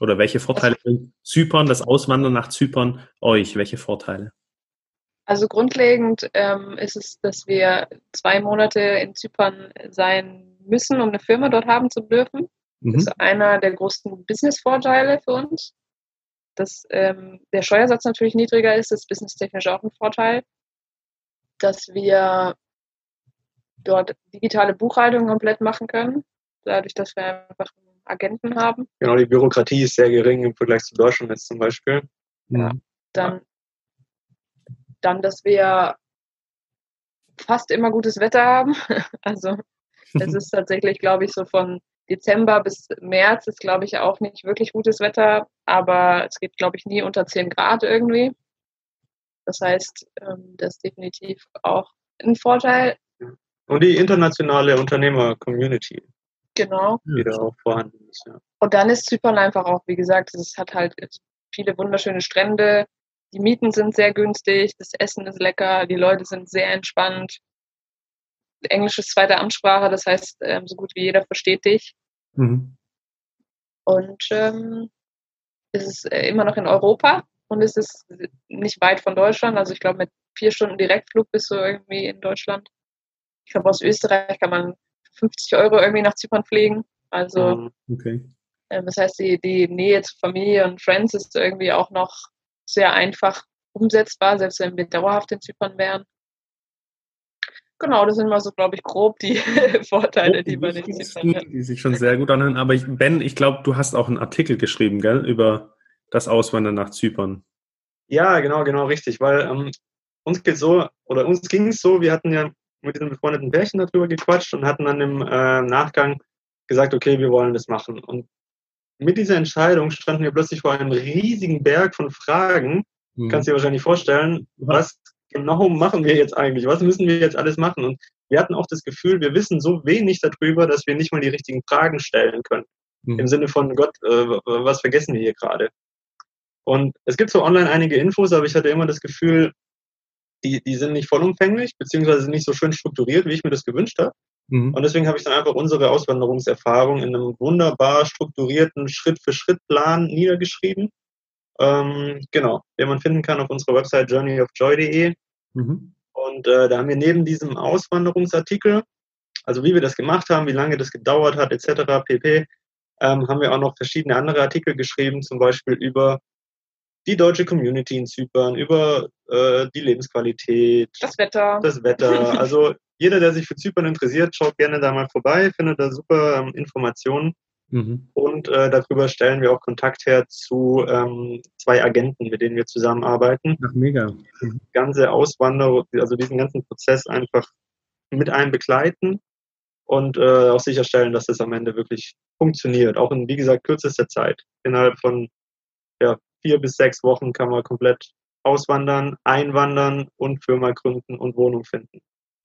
Oder welche Vorteile bringt Zypern, das Auswandern nach Zypern euch? Welche Vorteile? Also grundlegend ähm, ist es, dass wir zwei Monate in Zypern sein müssen, um eine Firma dort haben zu dürfen. Das Mhm. ist einer der großen Business-Vorteile für uns. Dass ähm, der Steuersatz natürlich niedriger ist, ist businesstechnisch auch ein Vorteil. Dass wir dort digitale Buchhaltung komplett machen können, dadurch, dass wir einfach Agenten haben. Genau, die Bürokratie ist sehr gering im Vergleich zu Deutschland jetzt zum Beispiel. Ja. Dann, dann, dass wir fast immer gutes Wetter haben. Also es ist tatsächlich, glaube ich, so von Dezember bis März ist, glaube ich, auch nicht wirklich gutes Wetter, aber es geht, glaube ich, nie unter 10 Grad irgendwie. Das heißt, ähm, das ist definitiv auch ein Vorteil. Und die internationale Unternehmer-Community, Genau. die da auch vorhanden ist. Ja. Und dann ist Zypern einfach auch, wie gesagt, es hat halt viele wunderschöne Strände. Die Mieten sind sehr günstig, das Essen ist lecker, die Leute sind sehr entspannt. Englisch ist zweite Amtssprache, das heißt, ähm, so gut wie jeder versteht dich. Mhm. Und ähm, es ist äh, immer noch in Europa und es ist nicht weit von Deutschland. Also ich glaube, mit vier Stunden Direktflug bist du irgendwie in Deutschland. Ich glaube, aus Österreich kann man 50 Euro irgendwie nach Zypern fliegen. Also Mhm. Okay. ähm, Das heißt, die, die Nähe zu Familie und Friends ist irgendwie auch noch sehr einfach umsetzbar, selbst wenn wir dauerhaft in Zypern wären. Genau, das sind mal so, glaube ich, grob die Vorteile, die man in Zypern hat. die sich schon sehr gut anhören. Aber ich, Ben, ich glaube, du hast auch einen Artikel geschrieben, gell, über das Auswandern nach Zypern. Ja, genau, genau, richtig. Weil ähm, uns geht so, oder uns ging es so, wir hatten ja mit diesem befreundeten Pärchen darüber gequatscht und hatten dann im äh, Nachgang gesagt, okay, wir wollen das machen. Und mit dieser Entscheidung standen wir plötzlich vor einem riesigen Berg von Fragen. Mhm. Kannst du dir wahrscheinlich vorstellen, was genau machen wir jetzt eigentlich? Was müssen wir jetzt alles machen? Und wir hatten auch das Gefühl, wir wissen so wenig darüber, dass wir nicht mal die richtigen Fragen stellen können. Mhm. Im Sinne von, Gott, äh, was vergessen wir hier gerade? Und es gibt so online einige Infos, aber ich hatte immer das Gefühl, die, die sind nicht vollumfänglich, beziehungsweise nicht so schön strukturiert, wie ich mir das gewünscht habe. Mhm. Und deswegen habe ich dann einfach unsere Auswanderungserfahrung in einem wunderbar strukturierten Schritt-für-Schritt-Plan niedergeschrieben. Ähm, genau, den man finden kann auf unserer Website journeyofjoy.de. Mhm. Und äh, da haben wir neben diesem Auswanderungsartikel also wie wir das gemacht haben, wie lange das gedauert hat, etc. pp. Ähm, haben wir auch noch verschiedene andere Artikel geschrieben, zum Beispiel über die deutsche Community in Zypern, über äh, die Lebensqualität, das Wetter. Das Wetter. Also jeder, der sich für Zypern interessiert, schaut gerne da mal vorbei, findet da super ähm, Informationen. Mhm. Und äh, darüber stellen wir auch Kontakt her zu ähm, zwei Agenten, mit denen wir zusammenarbeiten. Ach, mega. Mhm. Ganze Auswanderung, also diesen ganzen Prozess einfach mit einem begleiten und äh, auch sicherstellen, dass das am Ende wirklich funktioniert. Auch in, wie gesagt, kürzester Zeit. Innerhalb von ja, vier bis sechs Wochen kann man komplett auswandern, einwandern und Firma gründen und Wohnung finden.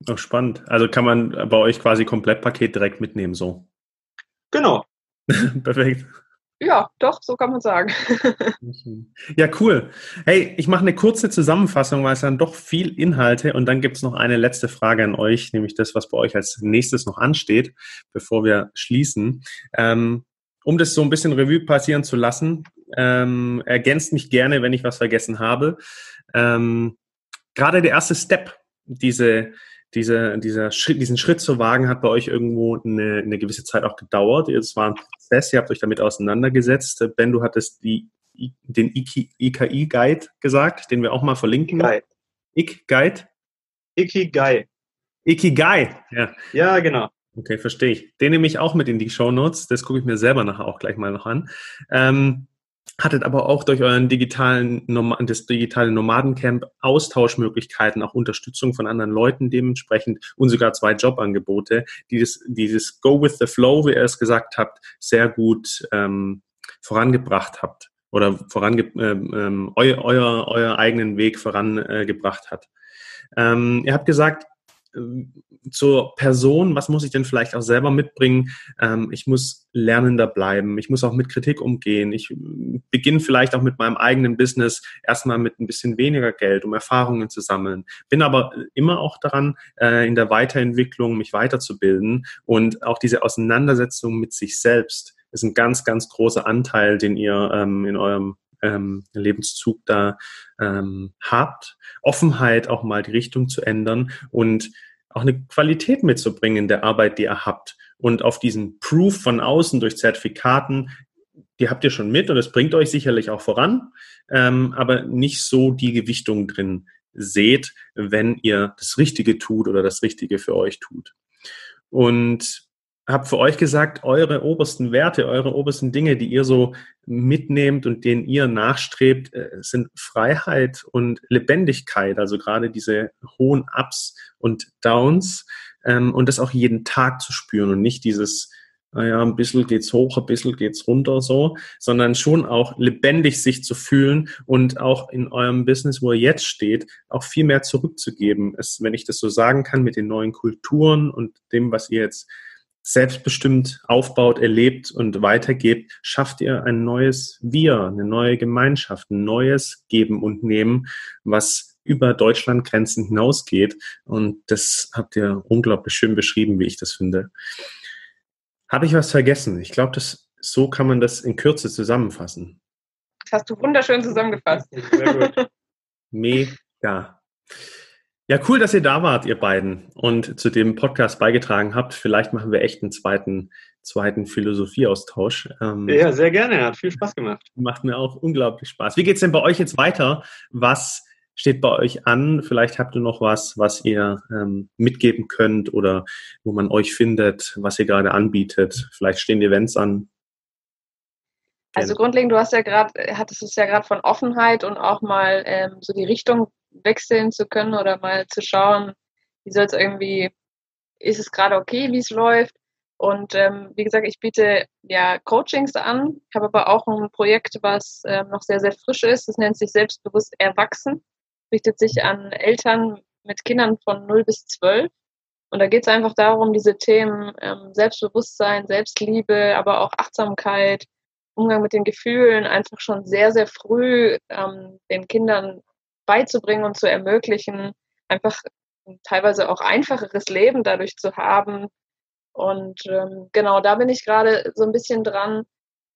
Auch spannend. Also kann man bei euch quasi Komplettpaket direkt mitnehmen, so. Genau. Perfekt. Ja, doch, so kann man sagen. ja, cool. Hey, ich mache eine kurze Zusammenfassung, weil es dann doch viel Inhalte und dann gibt es noch eine letzte Frage an euch, nämlich das, was bei euch als nächstes noch ansteht, bevor wir schließen. Ähm, um das so ein bisschen Revue passieren zu lassen, ähm, ergänzt mich gerne, wenn ich was vergessen habe. Ähm, gerade der erste Step, diese, diese, dieser Schritt, diesen Schritt zu wagen, hat bei euch irgendwo eine, eine gewisse Zeit auch gedauert. Es war ein Prozess, ihr habt euch damit auseinandergesetzt. Ben, du hattest die, den IKI-Guide gesagt, den wir auch mal verlinken. Guide. Ik-Guide? Ikigai. Ikigai, ja. Ja, genau. Okay, verstehe ich. Den nehme ich auch mit in die Show Notes. Das gucke ich mir selber nachher auch gleich mal noch an. Ähm, hattet aber auch durch euren digitalen, das digitale Nomadencamp Austauschmöglichkeiten, auch Unterstützung von anderen Leuten dementsprechend und sogar zwei Jobangebote, die das, dieses Go with the Flow, wie ihr es gesagt habt, sehr gut ähm, vorangebracht habt oder vorange ähm, ähm euer, euer, euer eigenen Weg vorangebracht hat. Ähm, ihr habt gesagt, zur Person, was muss ich denn vielleicht auch selber mitbringen? Ähm, ich muss lernender bleiben, ich muss auch mit Kritik umgehen. Ich beginne vielleicht auch mit meinem eigenen Business erstmal mit ein bisschen weniger Geld, um Erfahrungen zu sammeln. Bin aber immer auch daran, äh, in der Weiterentwicklung mich weiterzubilden und auch diese Auseinandersetzung mit sich selbst ist ein ganz, ganz großer Anteil, den ihr ähm, in eurem ähm, Lebenszug da ähm, habt. Offenheit, auch mal die Richtung zu ändern und auch eine Qualität mitzubringen in der Arbeit, die ihr habt. Und auf diesen Proof von außen durch Zertifikaten, die habt ihr schon mit und es bringt euch sicherlich auch voran, ähm, aber nicht so die Gewichtung drin seht, wenn ihr das Richtige tut oder das Richtige für euch tut. Und habe für euch gesagt, eure obersten Werte, eure obersten Dinge, die ihr so mitnehmt und denen ihr nachstrebt, äh, sind Freiheit und Lebendigkeit. Also gerade diese hohen Ups und Downs ähm, und das auch jeden Tag zu spüren und nicht dieses, naja, ein bisschen geht's hoch, ein bisschen geht's runter so, sondern schon auch lebendig sich zu fühlen und auch in eurem Business, wo ihr jetzt steht, auch viel mehr zurückzugeben. Es, wenn ich das so sagen kann, mit den neuen Kulturen und dem, was ihr jetzt selbstbestimmt aufbaut, erlebt und weitergebt, schafft ihr ein neues Wir, eine neue Gemeinschaft, ein neues Geben und Nehmen, was über Deutschlandgrenzen hinausgeht. Und das habt ihr unglaublich schön beschrieben, wie ich das finde. Habe ich was vergessen? Ich glaube, so kann man das in Kürze zusammenfassen. Das hast du wunderschön zusammengefasst. Sehr gut. Mega. Ja, cool, dass ihr da wart, ihr beiden, und zu dem Podcast beigetragen habt. Vielleicht machen wir echt einen zweiten, zweiten Philosophieaustausch. Ähm, ja, sehr gerne. Hat viel Spaß gemacht. Macht mir auch unglaublich Spaß. Wie geht's denn bei euch jetzt weiter? Was steht bei euch an? Vielleicht habt ihr noch was, was ihr ähm, mitgeben könnt oder wo man euch findet, was ihr gerade anbietet. Vielleicht stehen Events an. Also grundlegend, du hast ja gerade, hattest es ja gerade von Offenheit und auch mal ähm, so die Richtung wechseln zu können oder mal zu schauen, wie soll es irgendwie, ist es gerade okay, wie es läuft. Und ähm, wie gesagt, ich biete ja Coachings an, habe aber auch ein Projekt, was ähm, noch sehr, sehr frisch ist. Das nennt sich Selbstbewusst Erwachsen, richtet sich an Eltern mit Kindern von 0 bis 12. Und da geht es einfach darum, diese Themen ähm, Selbstbewusstsein, Selbstliebe, aber auch Achtsamkeit, Umgang mit den Gefühlen einfach schon sehr, sehr früh ähm, den Kindern beizubringen und zu ermöglichen, einfach teilweise auch einfacheres Leben dadurch zu haben. Und ähm, genau, da bin ich gerade so ein bisschen dran,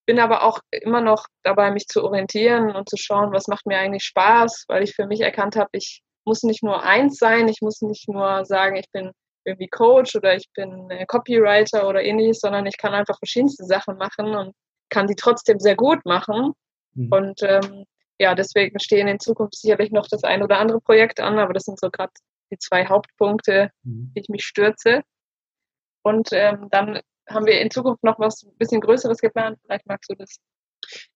bin aber auch immer noch dabei, mich zu orientieren und zu schauen, was macht mir eigentlich Spaß, weil ich für mich erkannt habe, ich muss nicht nur eins sein, ich muss nicht nur sagen, ich bin irgendwie Coach oder ich bin Copywriter oder ähnliches, sondern ich kann einfach verschiedenste Sachen machen und kann die trotzdem sehr gut machen. Mhm. Und ähm, ja, deswegen stehen in Zukunft sicherlich noch das ein oder andere Projekt an, aber das sind so gerade die zwei Hauptpunkte, mhm. die ich mich stürze. Und ähm, dann haben wir in Zukunft noch was ein bisschen Größeres geplant. Vielleicht magst du das.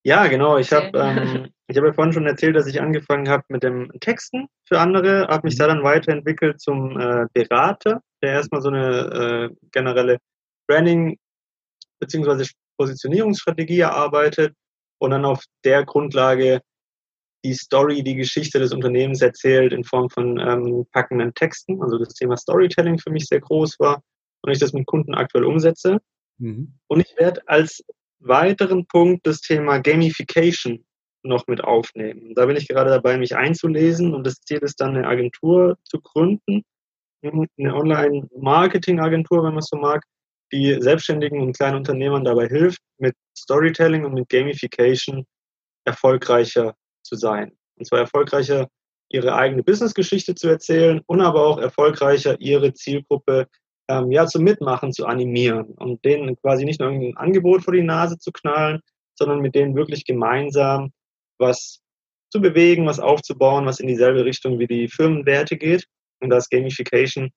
Ja, genau. Ich habe ähm, ich hab ja vorhin schon erzählt, dass ich angefangen habe mit dem Texten für andere, habe mich da dann weiterentwickelt zum äh, Berater, der erstmal so eine äh, generelle Branding bzw. Positionierungsstrategie erarbeitet und dann auf der Grundlage die Story, die Geschichte des Unternehmens erzählt in Form von ähm, packenden Texten. Also das Thema Storytelling für mich sehr groß war und ich das mit Kunden aktuell umsetze. Mhm. Und ich werde als weiteren Punkt das Thema Gamification noch mit aufnehmen. Da bin ich gerade dabei, mich einzulesen und das Ziel ist dann, eine Agentur zu gründen, eine Online-Marketing-Agentur, wenn man es so mag, die Selbstständigen und kleinen Unternehmern dabei hilft, mit Storytelling und mit Gamification erfolgreicher zu sein. Und zwar erfolgreicher ihre eigene Businessgeschichte zu erzählen und aber auch erfolgreicher ihre Zielgruppe ähm, ja zum Mitmachen zu animieren und denen quasi nicht nur ein Angebot vor die Nase zu knallen, sondern mit denen wirklich gemeinsam was zu bewegen, was aufzubauen, was in dieselbe Richtung wie die Firmenwerte geht. Und das Gamification,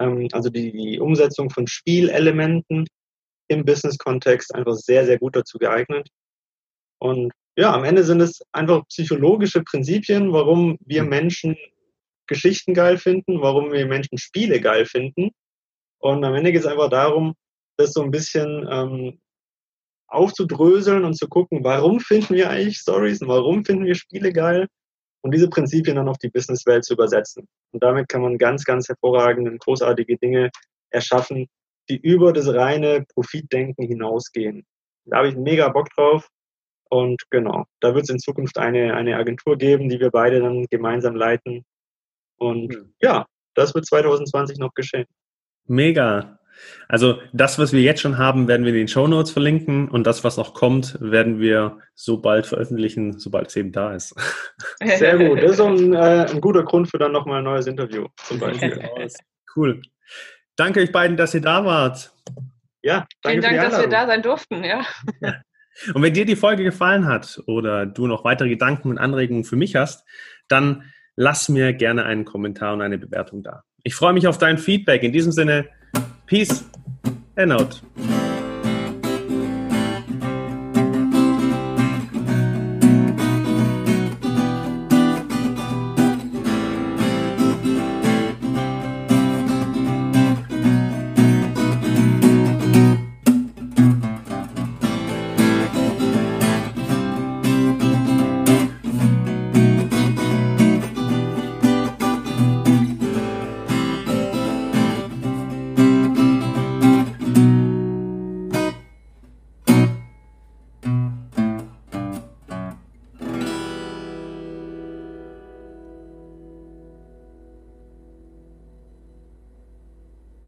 ähm, also die, die Umsetzung von Spielelementen im Business-Kontext einfach sehr, sehr gut dazu geeignet. Und ja, am Ende sind es einfach psychologische Prinzipien, warum wir mhm. Menschen Geschichten geil finden, warum wir Menschen Spiele geil finden. Und am Ende geht es einfach darum, das so ein bisschen ähm, aufzudröseln und zu gucken, warum finden wir eigentlich Stories und warum finden wir Spiele geil und diese Prinzipien dann auf die Businesswelt zu übersetzen. Und damit kann man ganz, ganz hervorragende und großartige Dinge erschaffen, die über das reine Profitdenken hinausgehen. Da habe ich mega Bock drauf und genau, da wird es in Zukunft eine, eine Agentur geben, die wir beide dann gemeinsam leiten. Und mhm. ja, das wird 2020 noch geschehen. Mega. Also das, was wir jetzt schon haben, werden wir in den Show Notes verlinken und das, was noch kommt, werden wir so bald veröffentlichen, sobald es eben da ist. Sehr gut. Das ist ein, äh, ein guter Grund für dann nochmal ein neues Interview zum Beispiel. cool. Danke euch beiden, dass ihr da wart. Ja, danke Vielen Dank, dass wir da sein durften. Ja. Und wenn dir die Folge gefallen hat oder du noch weitere Gedanken und Anregungen für mich hast, dann lass mir gerne einen Kommentar und eine Bewertung da. Ich freue mich auf dein Feedback. In diesem Sinne, Peace and out.